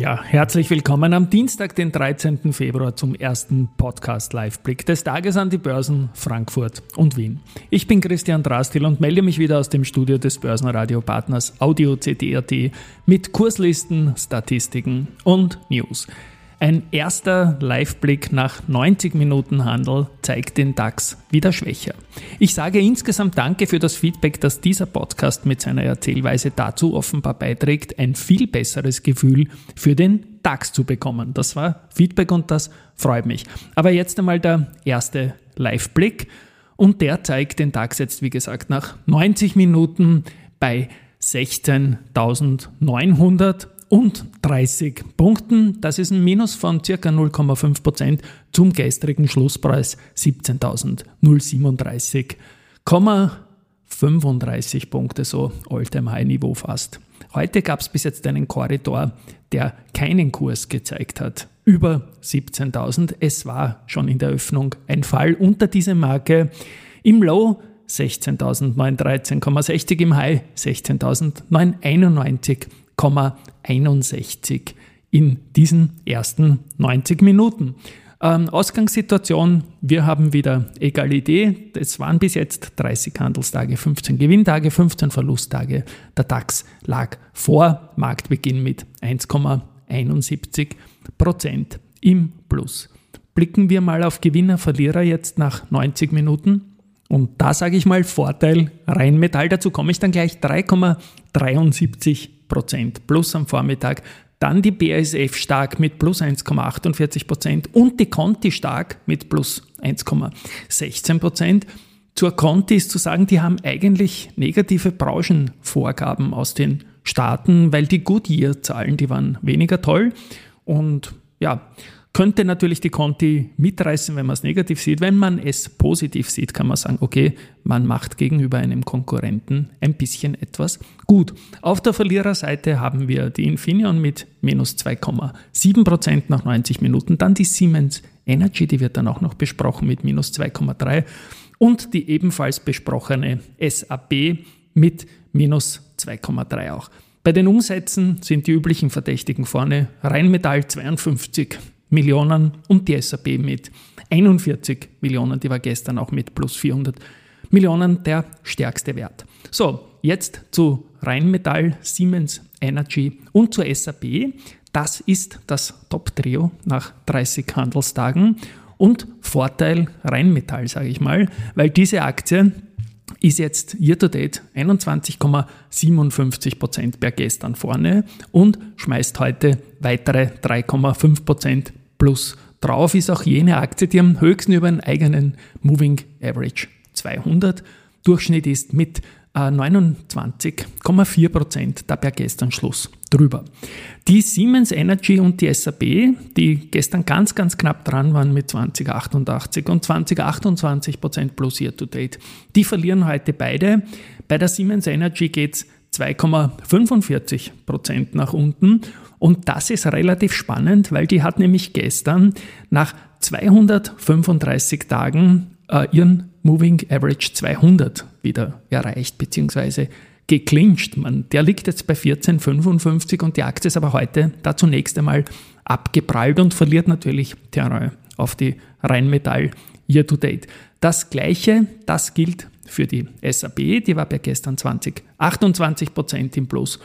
Ja, herzlich willkommen am Dienstag, den 13. Februar zum ersten Podcast Live-Blick des Tages an die Börsen Frankfurt und Wien. Ich bin Christian Drastil und melde mich wieder aus dem Studio des Börsenradio-Partners Audio CD.at mit Kurslisten, Statistiken und News. Ein erster Live-Blick nach 90 Minuten Handel zeigt den DAX wieder schwächer. Ich sage insgesamt Danke für das Feedback, das dieser Podcast mit seiner Erzählweise dazu offenbar beiträgt, ein viel besseres Gefühl für den DAX zu bekommen. Das war Feedback und das freut mich. Aber jetzt einmal der erste Live-Blick und der zeigt den DAX jetzt, wie gesagt, nach 90 Minuten bei 16.900 und 30 Punkten. Das ist ein Minus von ca. 0,5 Prozent zum gestrigen Schlusspreis 17.037,35 Punkte, so All-Time-High-Niveau fast. Heute gab es bis jetzt einen Korridor, der keinen Kurs gezeigt hat. Über 17.000. Es war schon in der Öffnung ein Fall unter diese Marke. Im Low 16.913,60, im High 16.991. 61 in diesen ersten 90 Minuten. Ähm, Ausgangssituation, wir haben wieder Egalität. Es waren bis jetzt 30 Handelstage, 15 Gewinntage, 15 Verlusttage. Der DAX lag vor Marktbeginn mit 1,71 Prozent im Plus. Blicken wir mal auf Gewinner, Verlierer jetzt nach 90 Minuten. Und da sage ich mal Vorteil Rheinmetall, dazu komme ich dann gleich 3,73 Prozent plus am Vormittag. Dann die BASF stark mit plus 1,48 Prozent und die Conti stark mit plus 1,16 Prozent. Zur Conti ist zu sagen, die haben eigentlich negative Branchenvorgaben aus den Staaten, weil die Goodyear-Zahlen, die waren weniger toll. Und ja, könnte natürlich die Conti mitreißen, wenn man es negativ sieht. Wenn man es positiv sieht, kann man sagen, okay, man macht gegenüber einem Konkurrenten ein bisschen etwas gut. Auf der Verliererseite haben wir die Infineon mit minus 2,7 Prozent nach 90 Minuten, dann die Siemens Energy, die wird dann auch noch besprochen mit minus 2,3 und die ebenfalls besprochene SAP mit minus 2,3 auch. Bei den Umsätzen sind die üblichen Verdächtigen vorne. Rheinmetall 52 Millionen und die SAP mit 41 Millionen, die war gestern auch mit plus 400 Millionen der stärkste Wert. So, jetzt zu Rheinmetall, Siemens Energy und zur SAP. Das ist das Top-Trio nach 30 Handelstagen und Vorteil Rheinmetall, sage ich mal, weil diese Aktie ist jetzt year to date 21,57 Prozent per gestern vorne und schmeißt heute weitere 3,5 Prozent plus drauf ist auch jene Aktie, die am höchsten über einen eigenen Moving Average 200 Durchschnitt ist mit 29,4 äh, Prozent, da per gestern Schluss drüber. Die Siemens Energy und die SAP, die gestern ganz, ganz knapp dran waren mit 2088 und 2028 Prozent plus year to date, die verlieren heute beide. Bei der Siemens Energy geht es 2,45 Prozent nach unten und das ist relativ spannend, weil die hat nämlich gestern nach 235 Tagen äh, ihren Moving Average 200 wieder erreicht, beziehungsweise geclincht. Man, der liegt jetzt bei 14,55 und die Aktie ist aber heute da zunächst einmal abgeprallt und verliert natürlich Terrain auf die Rheinmetall Year to Date. Das gleiche, das gilt für die SAP, die war bei gestern 20, 28 Prozent im Plus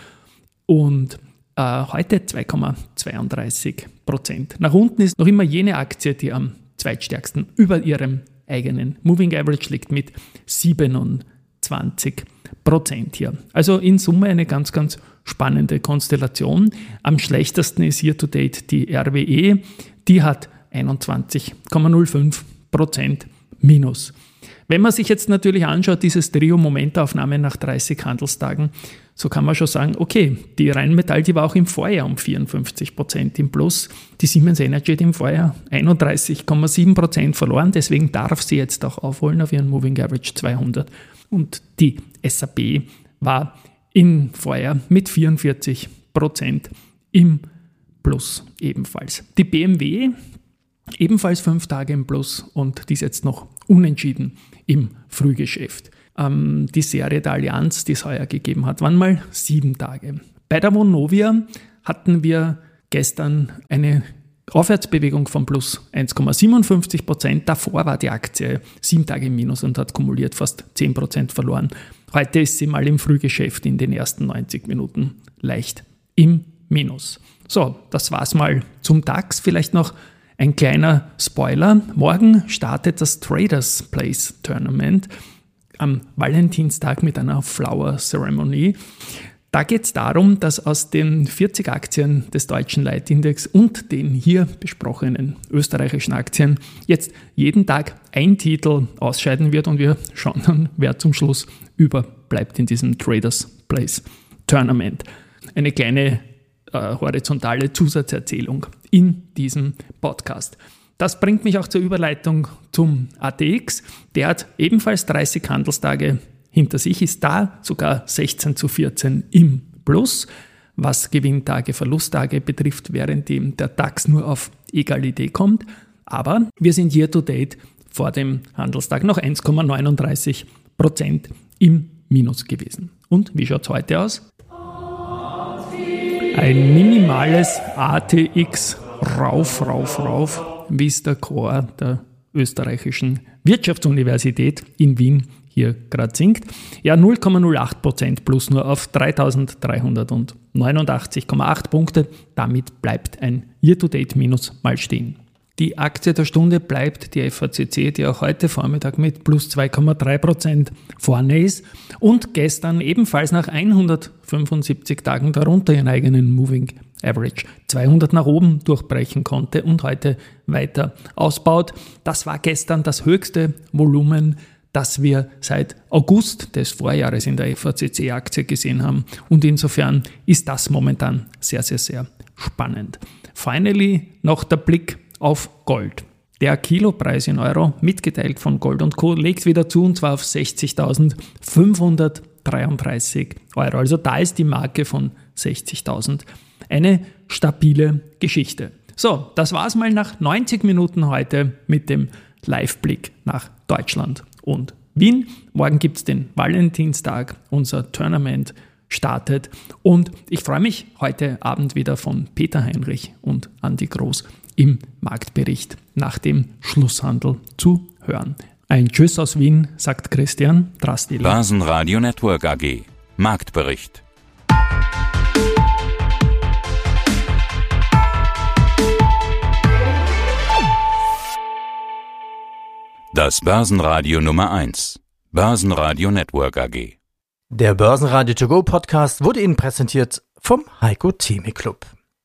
und äh, heute 2,32 Prozent. Nach unten ist noch immer jene Aktie, die am zweitstärksten über ihrem eigenen Moving Average liegt mit 27 Prozent hier. Also in Summe eine ganz, ganz spannende Konstellation. Am schlechtesten ist hier to date die RWE. Die hat 21,05 Prozent Minus. Wenn man sich jetzt natürlich anschaut, dieses Trio Momentaufnahme nach 30 Handelstagen, so kann man schon sagen, okay, die Rheinmetall, die war auch im Vorjahr um 54 Prozent im Plus. Die Siemens Energy hat im Vorjahr 31,7 Prozent verloren, deswegen darf sie jetzt auch aufholen auf ihren Moving Average 200. Und die SAP war im Vorjahr mit 44 Prozent im Plus ebenfalls. Die BMW ebenfalls fünf Tage im Plus und die ist jetzt noch unentschieden im Frühgeschäft. Ähm, die Serie der Allianz, die es heuer gegeben hat, waren mal sieben Tage. Bei der Vonovia hatten wir gestern eine Aufwärtsbewegung von plus 1,57 Prozent. Davor war die Aktie sieben Tage im Minus und hat kumuliert fast 10 Prozent verloren. Heute ist sie mal im Frühgeschäft in den ersten 90 Minuten leicht im Minus. So, das war's mal zum DAX. Vielleicht noch ein kleiner Spoiler. Morgen startet das Traders Place Tournament am Valentinstag mit einer Flower Ceremony. Da geht es darum, dass aus den 40 Aktien des deutschen Leitindex und den hier besprochenen österreichischen Aktien jetzt jeden Tag ein Titel ausscheiden wird und wir schauen dann, wer zum Schluss überbleibt in diesem Traders Place Tournament. Eine kleine äh, horizontale Zusatzerzählung in diesem Podcast. Das bringt mich auch zur Überleitung zum ATX. Der hat ebenfalls 30 Handelstage hinter sich, ist da sogar 16 zu 14 im Plus, was Gewinntage, Verlusttage betrifft, während der DAX nur auf Egalität kommt. Aber wir sind year to date vor dem Handelstag noch 1,39 Prozent im Minus gewesen. Und wie schaut es heute aus? Ein minimales ATX rauf, rauf, rauf, wie es der Chor der österreichischen Wirtschaftsuniversität in Wien hier gerade sinkt. Ja, 0,08 Prozent plus nur auf 3.389,8 Punkte. Damit bleibt ein Year-to-Date-Minus mal stehen. Die Aktie der Stunde bleibt die FACC, die auch heute Vormittag mit plus 2,3 Prozent vorne ist und gestern ebenfalls nach 175 Tagen darunter ihren eigenen Moving Average 200 nach oben durchbrechen konnte und heute weiter ausbaut. Das war gestern das höchste Volumen, das wir seit August des Vorjahres in der FACC-Aktie gesehen haben. Und insofern ist das momentan sehr, sehr, sehr spannend. Finally noch der Blick auf Gold. Der Kilopreis in Euro, mitgeteilt von Gold und Co., legt wieder zu und zwar auf 60.533 Euro. Also da ist die Marke von 60.000 eine stabile Geschichte. So, das war's mal nach 90 Minuten heute mit dem Live-Blick nach Deutschland und Wien. Morgen gibt es den Valentinstag, unser Tournament startet und ich freue mich heute Abend wieder von Peter Heinrich und Andi Groß im Marktbericht nach dem Schlusshandel zu hören. Ein Tschüss aus Wien, sagt Christian Drastil. Börsenradio Network AG. Marktbericht. Das Börsenradio Nummer 1. Börsenradio Network AG. Der Börsenradio To Go Podcast wurde Ihnen präsentiert vom Heiko Theme Club.